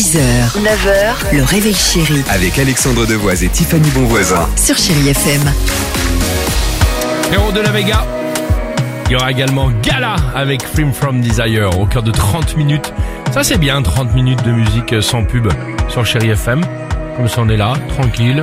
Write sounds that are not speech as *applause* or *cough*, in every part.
6h, 9h, le réveil chéri Avec Alexandre Devoise et Tiffany Bonvoisin. sur Chérie FM. Héros de la Vega. Il y aura également Gala avec Film from Desire au cœur de 30 minutes. Ça c'est bien, 30 minutes de musique sans pub sur Chéri FM. Comme ça on est là, tranquille.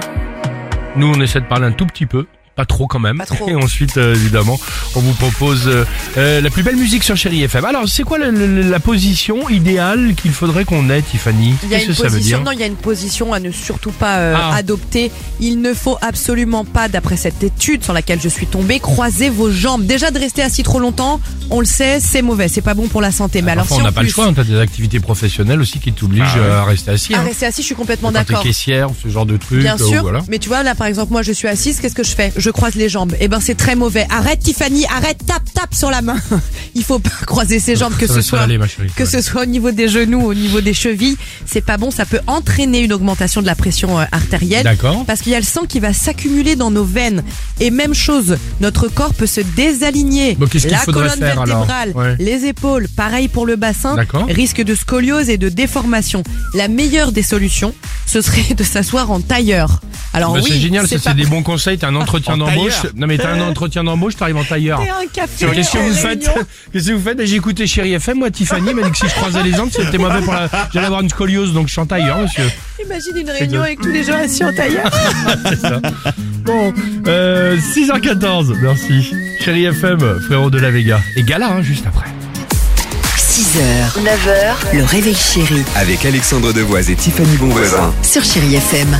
Nous on essaie de parler un tout petit peu. Pas trop quand même. Trop. *laughs* Et ensuite, euh, évidemment, on vous propose euh, euh, la plus belle musique sur Chéri FM. Alors, c'est quoi la, la- la position idéale qu'il faudrait qu'on ait, Tiffany? Il y a Qu'est-ce une que ça veut position, dire? non, il y a une position à ne surtout pas euh, Ah. adopter. Il ne faut absolument pas, d'après cette étude sur laquelle je suis tombée, croiser vos jambes. Déjà de rester assis trop longtemps, on le sait, c'est mauvais, c'est pas bon pour la santé. Mais alors Parfois, si on n'a pas le choix. On a des activités professionnelles aussi qui t'obligent Ah à rester assis. À hein. rester assis, je suis complètement d'accord. caissière, ce genre de truc. Bien sûr, voilà. mais tu vois là par exemple moi je suis assise, qu'est-ce que je fais? Je croise les jambes. Eh ben c'est très mauvais. Arrête Tiffany, arrête, tape, tape sur la main. *laughs* Il faut pas croiser ses jambes que Ça ce soit aller, chérie, que ce soit au niveau des genoux, au niveau des chevilles, c'est pas bon, ça peut entraîner une augmentation de la pression euh, artérielle. D'accord. Parce qu'il y a le sang qui va s'accumuler dans nos veines. Et même chose, notre corps peut se désaligner. Bon, la colonne faire, vertébrale, Ouais. les épaules, pareil pour le bassin, D'accord. risque de scoliose et de déformation. La meilleure des solutions, ce serait *laughs* de s'asseoir en tailleur. Alors Bah, oui, c'est génial, ça c'est c'est pas des bons conseils. T'as un entretien d'embauche. Non mais t'as un entretien d'embauche, t'arrives en tailleur. C'est un café. Qu'est-ce que vous faites. Qu'est-ce que vous faites J'ai écouté Chéri FM, moi Tiffany m'a dit que si je croisais les jambes, c'était mauvais pour la... J'allais avoir une scoliose, donc je suis en tailleur, monsieur. Imagine une réunion avec tous les gens assis en tailleur. *laughs* Bon, euh, 6h14, merci. Chéri FM, frérot de la Vega. Et Gala, hein, juste après. 6h, 9h, le réveil chéri Avec Alexandre Devoise et Tiffany Bonvoisin. sur Chérie FM.